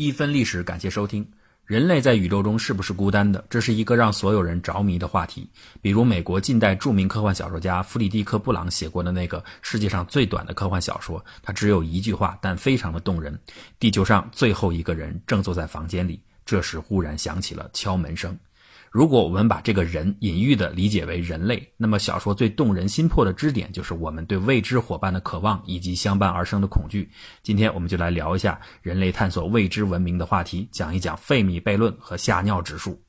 一分历史，感谢收听。人类在宇宙中是不是孤单的？这是一个让所有人着迷的话题。比如，美国近代著名科幻小说家弗里迪克·布朗写过的那个世界上最短的科幻小说，它只有一句话，但非常的动人：地球上最后一个人正坐在房间里。这时，忽然响起了敲门声。如果我们把这个人隐喻的理解为人类，那么小说最动人心魄的支点就是我们对未知伙伴的渴望以及相伴而生的恐惧。今天我们就来聊一下人类探索未知文明的话题，讲一讲费米悖论和吓尿指数。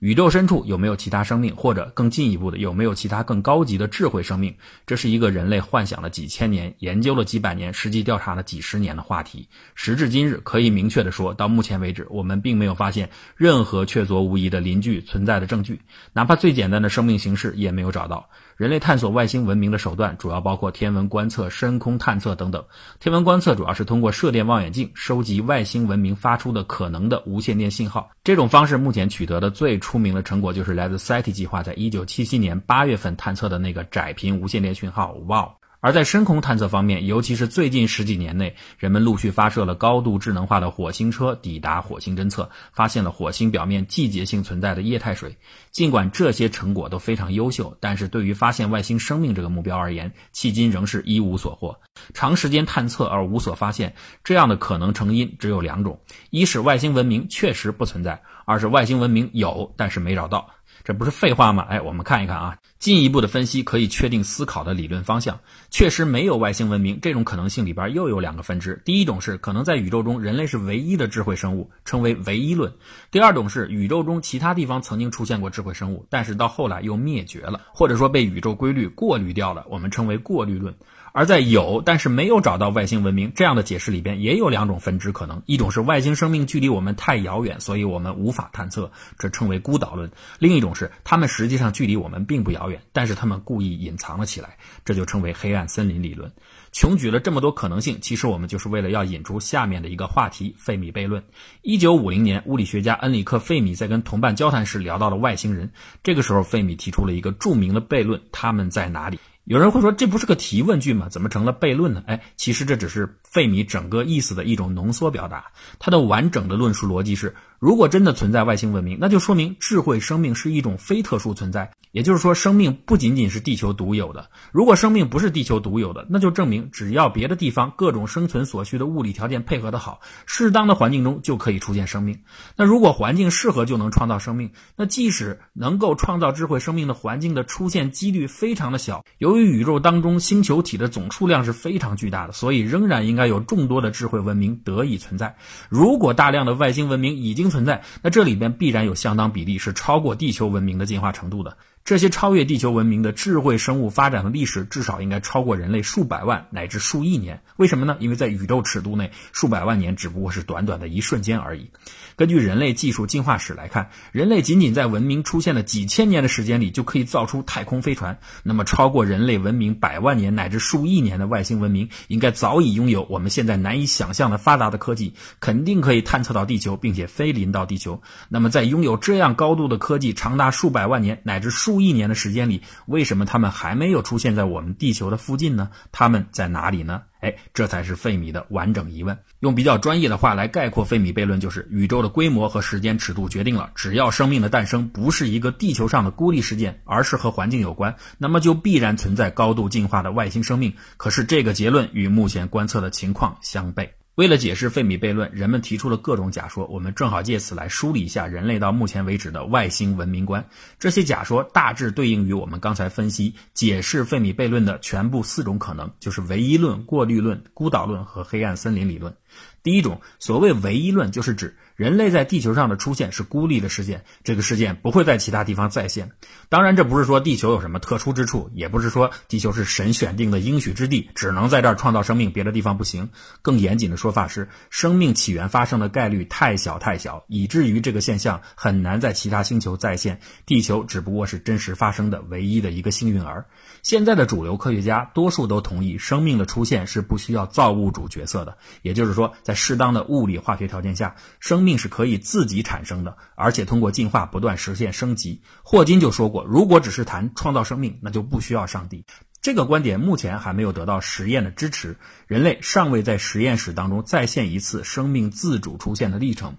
宇宙深处有没有其他生命，或者更进一步的有没有其他更高级的智慧生命？这是一个人类幻想了几千年、研究了几百年、实际调查了几十年的话题。时至今日，可以明确的说，到目前为止，我们并没有发现任何确凿无疑的邻居存在的证据，哪怕最简单的生命形式也没有找到。人类探索外星文明的手段主要包括天文观测、深空探测等等。天文观测主要是通过射电望远镜收集外星文明发出的可能的无线电信号。这种方式目前取得的最出名的成果就是来自 SETI 计划在1977年8月份探测的那个窄频无线电讯号 WOW。而在深空探测方面，尤其是最近十几年内，人们陆续发射了高度智能化的火星车抵达火星侦测，发现了火星表面季节性存在的液态水。尽管这些成果都非常优秀，但是对于发现外星生命这个目标而言，迄今仍是一无所获。长时间探测而无所发现，这样的可能成因只有两种：一是外星文明确实不存在；二是外星文明有，但是没找到。这不是废话吗？哎，我们看一看啊，进一步的分析可以确定思考的理论方向。确实没有外星文明这种可能性里边又有两个分支。第一种是可能在宇宙中人类是唯一的智慧生物，称为唯一论；第二种是宇宙中其他地方曾经出现过智慧生物，但是到后来又灭绝了，或者说被宇宙规律过滤掉了，我们称为过滤论。而在有但是没有找到外星文明这样的解释里边，也有两种分支可能：一种是外星生命距离我们太遥远，所以我们无法探测，这称为孤岛论；另一种是他们实际上距离我们并不遥远，但是他们故意隐藏了起来，这就称为黑暗森林理论。穷举了这么多可能性，其实我们就是为了要引出下面的一个话题——费米悖论。一九五零年，物理学家恩里克·费米在跟同伴交谈时聊到了外星人，这个时候费米提出了一个著名的悖论：他们在哪里？有人会说，这不是个提问句吗？怎么成了悖论呢？哎，其实这只是费米整个意思的一种浓缩表达。他的完整的论述逻辑是：如果真的存在外星文明，那就说明智慧生命是一种非特殊存在。也就是说，生命不仅仅是地球独有的。如果生命不是地球独有的，那就证明只要别的地方各种生存所需的物理条件配合得好，适当的环境中就可以出现生命。那如果环境适合就能创造生命，那即使能够创造智慧生命的环境的出现几率非常的小。由于宇宙当中星球体的总数量是非常巨大的，所以仍然应该有众多的智慧文明得以存在。如果大量的外星文明已经存在，那这里边必然有相当比例是超过地球文明的进化程度的。这些超越地球文明的智慧生物发展的历史，至少应该超过人类数百万乃至数亿年。为什么呢？因为在宇宙尺度内，数百万年只不过是短短的一瞬间而已。根据人类技术进化史来看，人类仅仅在文明出现了几千年的时间里，就可以造出太空飞船。那么，超过人类文明百万年乃至数亿年的外星文明，应该早已拥有我们现在难以想象的发达的科技，肯定可以探测到地球，并且飞临到地球。那么，在拥有这样高度的科技长达数百万年乃至数亿年的时间里，为什么他们还没有出现在我们地球的附近呢？他们在哪里呢？哎，这才是费米的完整疑问。用比较专业的话来概括费米悖论，就是宇宙的规模和时间尺度决定了，只要生命的诞生不是一个地球上的孤立事件，而是和环境有关，那么就必然存在高度进化的外星生命。可是这个结论与目前观测的情况相悖。为了解释费米悖论，人们提出了各种假说。我们正好借此来梳理一下人类到目前为止的外星文明观。这些假说大致对应于我们刚才分析解释费米悖论的全部四种可能，就是唯一论、过滤论、孤岛论和黑暗森林理论。第一种，所谓唯一论，就是指人类在地球上的出现是孤立的事件，这个事件不会在其他地方再现。当然，这不是说地球有什么特殊之处，也不是说地球是神选定的应许之地，只能在这儿创造生命，别的地方不行。更严谨的说法是，生命起源发生的概率太小太小，以至于这个现象很难在其他星球再现。地球只不过是真实发生的唯一的一个幸运儿。现在的主流科学家多数都同意，生命的出现是不需要造物主角色的，也就是说，在适当的物理化学条件下，生命是可以自己产生的，而且通过进化不断实现升级。霍金就说过，如果只是谈创造生命，那就不需要上帝。这个观点目前还没有得到实验的支持，人类尚未在实验室当中再现一次生命自主出现的历程。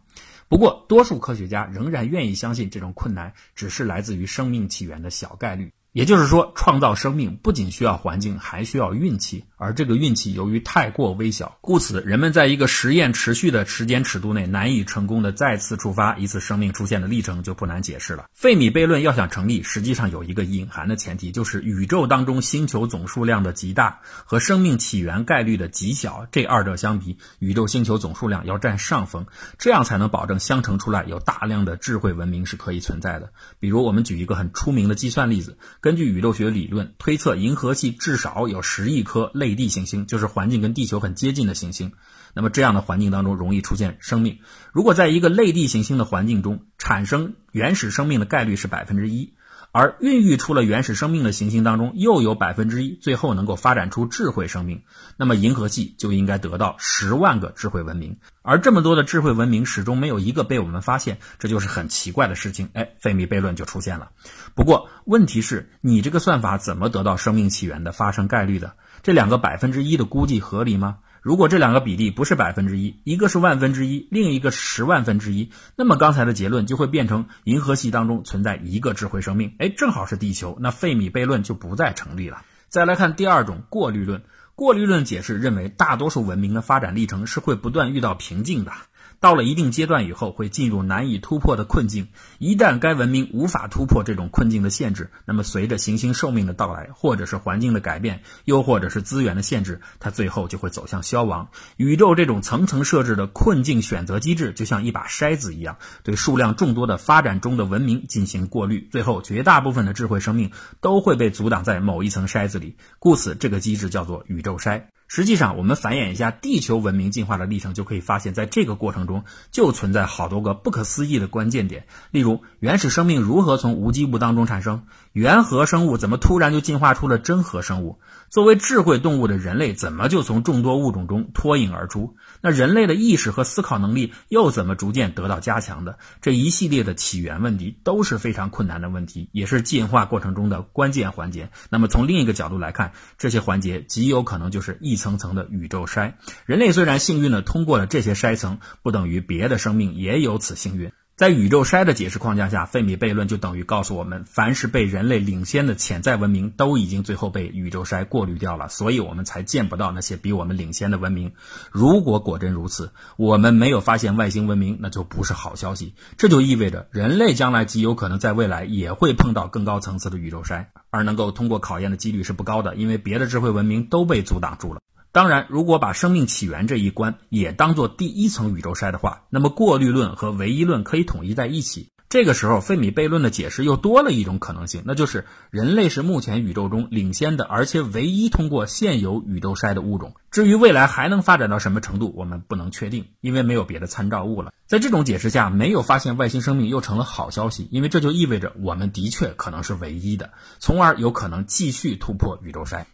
不过，多数科学家仍然愿意相信这种困难只是来自于生命起源的小概率。也就是说，创造生命不仅需要环境，还需要运气。而这个运气由于太过微小，故此人们在一个实验持续的时间尺度内难以成功的再次触发一次生命出现的历程就不难解释了。费米悖论要想成立，实际上有一个隐含的前提，就是宇宙当中星球总数量的极大和生命起源概率的极小这二者相比，宇宙星球总数量要占上风，这样才能保证相乘出来有大量的智慧文明是可以存在的。比如，我们举一个很出名的计算例子。根据宇宙学理论推测，银河系至少有十亿颗类地行星，就是环境跟地球很接近的行星。那么这样的环境当中容易出现生命。如果在一个类地行星的环境中产生原始生命的概率是百分之一。而孕育出了原始生命的行星当中，又有百分之一最后能够发展出智慧生命，那么银河系就应该得到十万个智慧文明。而这么多的智慧文明始终没有一个被我们发现，这就是很奇怪的事情。哎，费米悖论就出现了。不过问题是你这个算法怎么得到生命起源的发生概率的？这两个百分之一的估计合理吗？如果这两个比例不是百分之一，一个是万分之一，另一个十万分之一，那么刚才的结论就会变成银河系当中存在一个智慧生命，哎，正好是地球，那费米悖论就不再成立了。再来看第二种过滤论，过滤论解释认为大多数文明的发展历程是会不断遇到瓶颈的。到了一定阶段以后，会进入难以突破的困境。一旦该文明无法突破这种困境的限制，那么随着行星寿命的到来，或者是环境的改变，又或者是资源的限制，它最后就会走向消亡。宇宙这种层层设置的困境选择机制，就像一把筛子一样，对数量众多的发展中的文明进行过滤，最后绝大部分的智慧生命都会被阻挡在某一层筛子里。故此，这个机制叫做宇宙筛。实际上，我们繁衍一下地球文明进化的历程，就可以发现，在这个过程中就存在好多个不可思议的关键点。例如，原始生命如何从无机物当中产生？原核生物怎么突然就进化出了真核生物？作为智慧动物的人类，怎么就从众多物种中脱颖而出？那人类的意识和思考能力又怎么逐渐得到加强的？这一系列的起源问题都是非常困难的问题，也是进化过程中的关键环节。那么从另一个角度来看，这些环节极有可能就是一层层的宇宙筛。人类虽然幸运的通过了这些筛层，不等于别的生命也有此幸运。在宇宙筛的解释框架下，费米悖论就等于告诉我们，凡是被人类领先的潜在文明，都已经最后被宇宙筛过滤掉了，所以我们才见不到那些比我们领先的文明。如果果真如此，我们没有发现外星文明，那就不是好消息。这就意味着人类将来极有可能在未来也会碰到更高层次的宇宙筛，而能够通过考验的几率是不高的，因为别的智慧文明都被阻挡住了。当然，如果把生命起源这一关也当做第一层宇宙筛的话，那么过滤论和唯一论可以统一在一起。这个时候，费米悖论的解释又多了一种可能性，那就是人类是目前宇宙中领先的，而且唯一通过现有宇宙筛的物种。至于未来还能发展到什么程度，我们不能确定，因为没有别的参照物了。在这种解释下，没有发现外星生命又成了好消息，因为这就意味着我们的确可能是唯一的，从而有可能继续突破宇宙筛。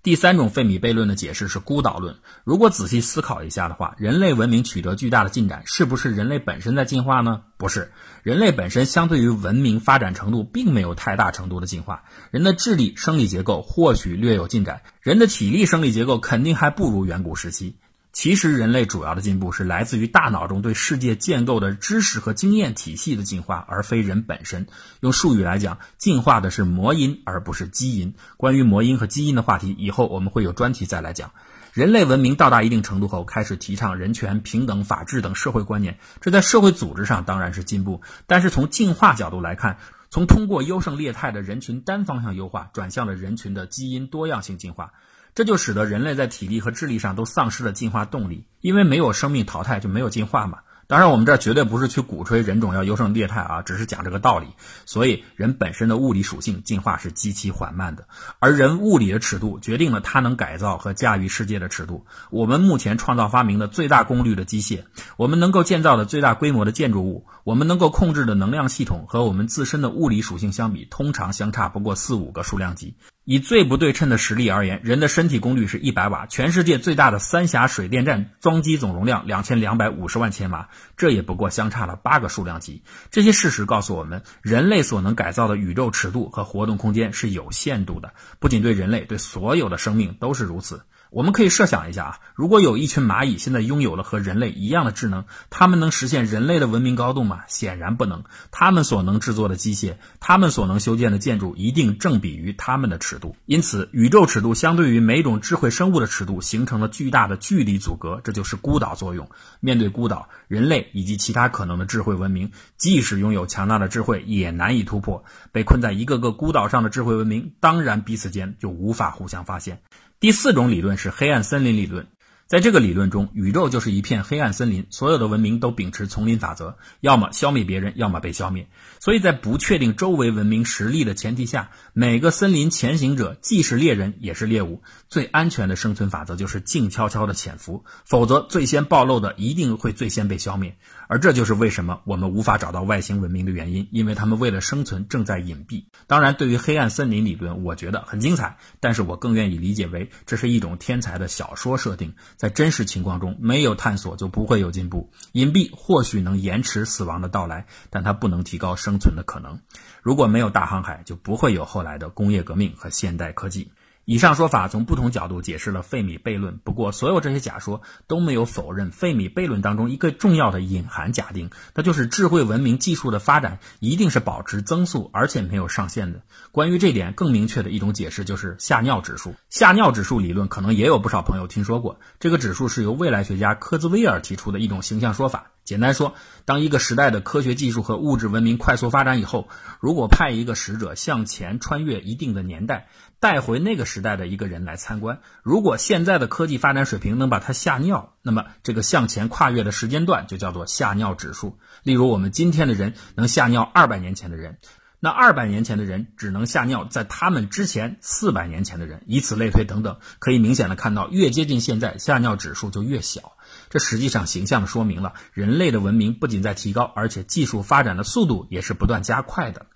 第三种费米悖论的解释是孤岛论。如果仔细思考一下的话，人类文明取得巨大的进展，是不是人类本身在进化呢？不是，人类本身相对于文明发展程度并没有太大程度的进化。人的智力、生理结构或许略有进展，人的体力、生理结构肯定还不如远古时期。其实，人类主要的进步是来自于大脑中对世界建构的知识和经验体系的进化，而非人本身。用术语来讲，进化的是魔音，而不是基因。关于魔音和基因的话题，以后我们会有专题再来讲。人类文明到达一定程度后，开始提倡人权、平等、法治等社会观念，这在社会组织上当然是进步。但是从进化角度来看，从通过优胜劣汰的人群单方向优化，转向了人群的基因多样性进化。这就使得人类在体力和智力上都丧失了进化动力，因为没有生命淘汰就没有进化嘛。当然，我们这绝对不是去鼓吹人种要优胜劣汰啊，只是讲这个道理。所以，人本身的物理属性进化是极其缓慢的，而人物理的尺度决定了它能改造和驾驭世界的尺度。我们目前创造发明的最大功率的机械，我们能够建造的最大规模的建筑物，我们能够控制的能量系统，和我们自身的物理属性相比，通常相差不过四五个数量级。以最不对称的实力而言，人的身体功率是一百瓦，全世界最大的三峡水电站装机总容量两千两百五十万千瓦，这也不过相差了八个数量级。这些事实告诉我们，人类所能改造的宇宙尺度和活动空间是有限度的，不仅对人类，对所有的生命都是如此。我们可以设想一下啊，如果有一群蚂蚁现在拥有了和人类一样的智能，它们能实现人类的文明高度吗？显然不能。它们所能制作的机械，它们所能修建的建筑，一定正比于它们的尺度。因此，宇宙尺度相对于每种智慧生物的尺度，形成了巨大的距离阻隔，这就是孤岛作用。面对孤岛，人类以及其他可能的智慧文明，即使拥有强大的智慧，也难以突破。被困在一个个孤岛上的智慧文明，当然彼此间就无法互相发现。第四种理论是黑暗森林理论。在这个理论中，宇宙就是一片黑暗森林，所有的文明都秉持丛林法则，要么消灭别人，要么被消灭。所以在不确定周围文明实力的前提下，每个森林前行者既是猎人也是猎物。最安全的生存法则就是静悄悄的潜伏，否则最先暴露的一定会最先被消灭。而这就是为什么我们无法找到外星文明的原因，因为他们为了生存正在隐蔽。当然，对于黑暗森林理论，我觉得很精彩，但是我更愿意理解为这是一种天才的小说设定。在真实情况中，没有探索就不会有进步。隐蔽或许能延迟死亡的到来，但它不能提高生存的可能。如果没有大航海，就不会有后来的工业革命和现代科技。以上说法从不同角度解释了费米悖论。不过，所有这些假说都没有否认费米悖论当中一个重要的隐含假定，那就是智慧文明技术的发展一定是保持增速，而且没有上限的。关于这点，更明确的一种解释就是吓尿指数。吓尿指数理论可能也有不少朋友听说过。这个指数是由未来学家科兹威尔提出的一种形象说法。简单说，当一个时代的科学技术和物质文明快速发展以后，如果派一个使者向前穿越一定的年代，带回那个时代的一个人来参观，如果现在的科技发展水平能把他吓尿，那么这个向前跨越的时间段就叫做吓尿指数。例如，我们今天的人能吓尿二百年前的人，那二百年前的人只能吓尿在他们之前四百年前的人，以此类推等等。可以明显的看到，越接近现在，吓尿指数就越小。这实际上形象的说明了人类的文明不仅在提高，而且技术发展的速度也是不断加快的。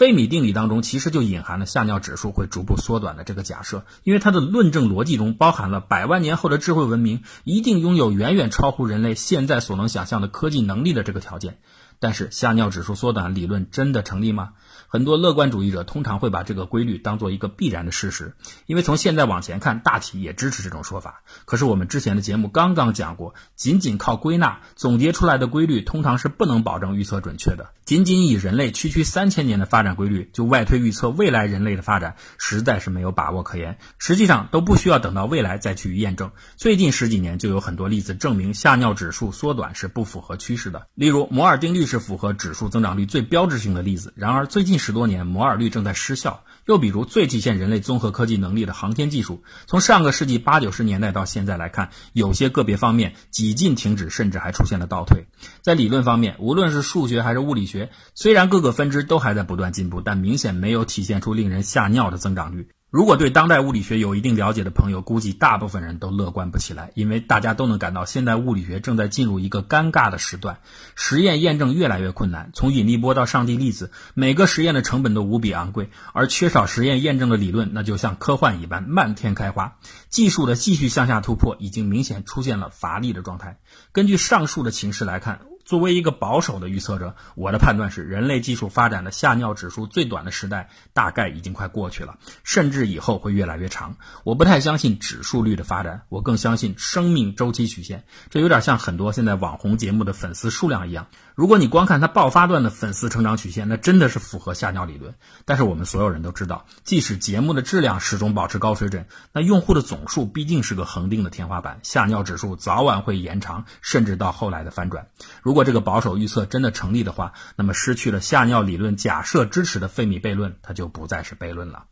费米定理当中其实就隐含了吓尿指数会逐步缩短的这个假设，因为它的论证逻辑中包含了百万年后的智慧文明一定拥有远远超乎人类现在所能想象的科技能力的这个条件。但是吓尿指数缩短理论真的成立吗？很多乐观主义者通常会把这个规律当做一个必然的事实，因为从现在往前看，大体也支持这种说法。可是我们之前的节目刚刚讲过，仅仅靠归纳总结出来的规律，通常是不能保证预测准确的。仅仅以人类区区三千年的发展规律就外推预测未来人类的发展，实在是没有把握可言。实际上都不需要等到未来再去验证。最近十几年就有很多例子证明下尿指数缩短是不符合趋势的。例如摩尔定律是符合指数增长率最标志性的例子。然而最近。十多年，摩尔率正在失效。又比如，最体现人类综合科技能力的航天技术，从上个世纪八九十年代到现在来看，有些个别方面几近停止，甚至还出现了倒退。在理论方面，无论是数学还是物理学，虽然各个分支都还在不断进步，但明显没有体现出令人吓尿的增长率。如果对当代物理学有一定了解的朋友，估计大部分人都乐观不起来，因为大家都能感到现代物理学正在进入一个尴尬的时段，实验验证越来越困难。从引力波到上帝粒子，每个实验的成本都无比昂贵，而缺少实验验证的理论，那就像科幻一般漫天开花。技术的继续向下突破，已经明显出现了乏力的状态。根据上述的情势来看。作为一个保守的预测者，我的判断是，人类技术发展的下尿指数最短的时代大概已经快过去了，甚至以后会越来越长。我不太相信指数率的发展，我更相信生命周期曲线。这有点像很多现在网红节目的粉丝数量一样。如果你光看它爆发段的粉丝成长曲线，那真的是符合下尿理论。但是我们所有人都知道，即使节目的质量始终保持高水准，那用户的总数毕竟是个恒定的天花板，下尿指数早晚会延长，甚至到后来的翻转。如果如果这个保守预测真的成立的话，那么失去了吓尿理论假设支持的费米悖论，它就不再是悖论了。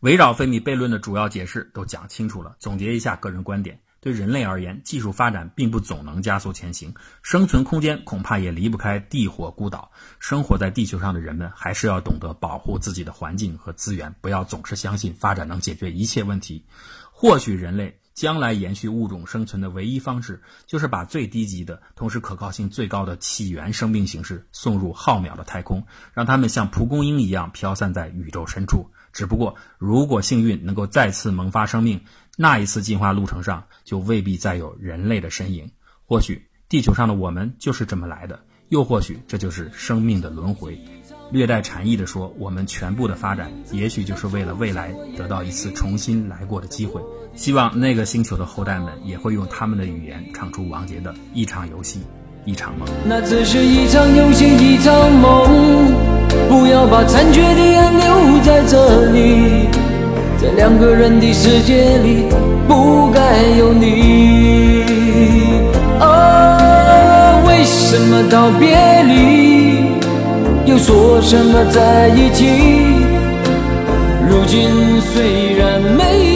围绕费米悖论的主要解释都讲清楚了，总结一下个人观点。对人类而言，技术发展并不总能加速前行，生存空间恐怕也离不开地火孤岛。生活在地球上的人们，还是要懂得保护自己的环境和资源，不要总是相信发展能解决一切问题。或许人类将来延续物种生存的唯一方式，就是把最低级的、同时可靠性最高的起源生命形式送入浩渺的太空，让它们像蒲公英一样飘散在宇宙深处。只不过，如果幸运能够再次萌发生命，那一次进化路程上就未必再有人类的身影。或许地球上的我们就是这么来的，又或许这就是生命的轮回。略带禅意地说，我们全部的发展，也许就是为了未来得到一次重新来过的机会。希望那个星球的后代们也会用他们的语言唱出王杰的一场游戏，一场梦。那只是一场游戏，一场梦。不要把残缺的爱留在这里，在两个人的世界里，不该有你。啊，为什么道别离？又说什么在一起？如今虽然没。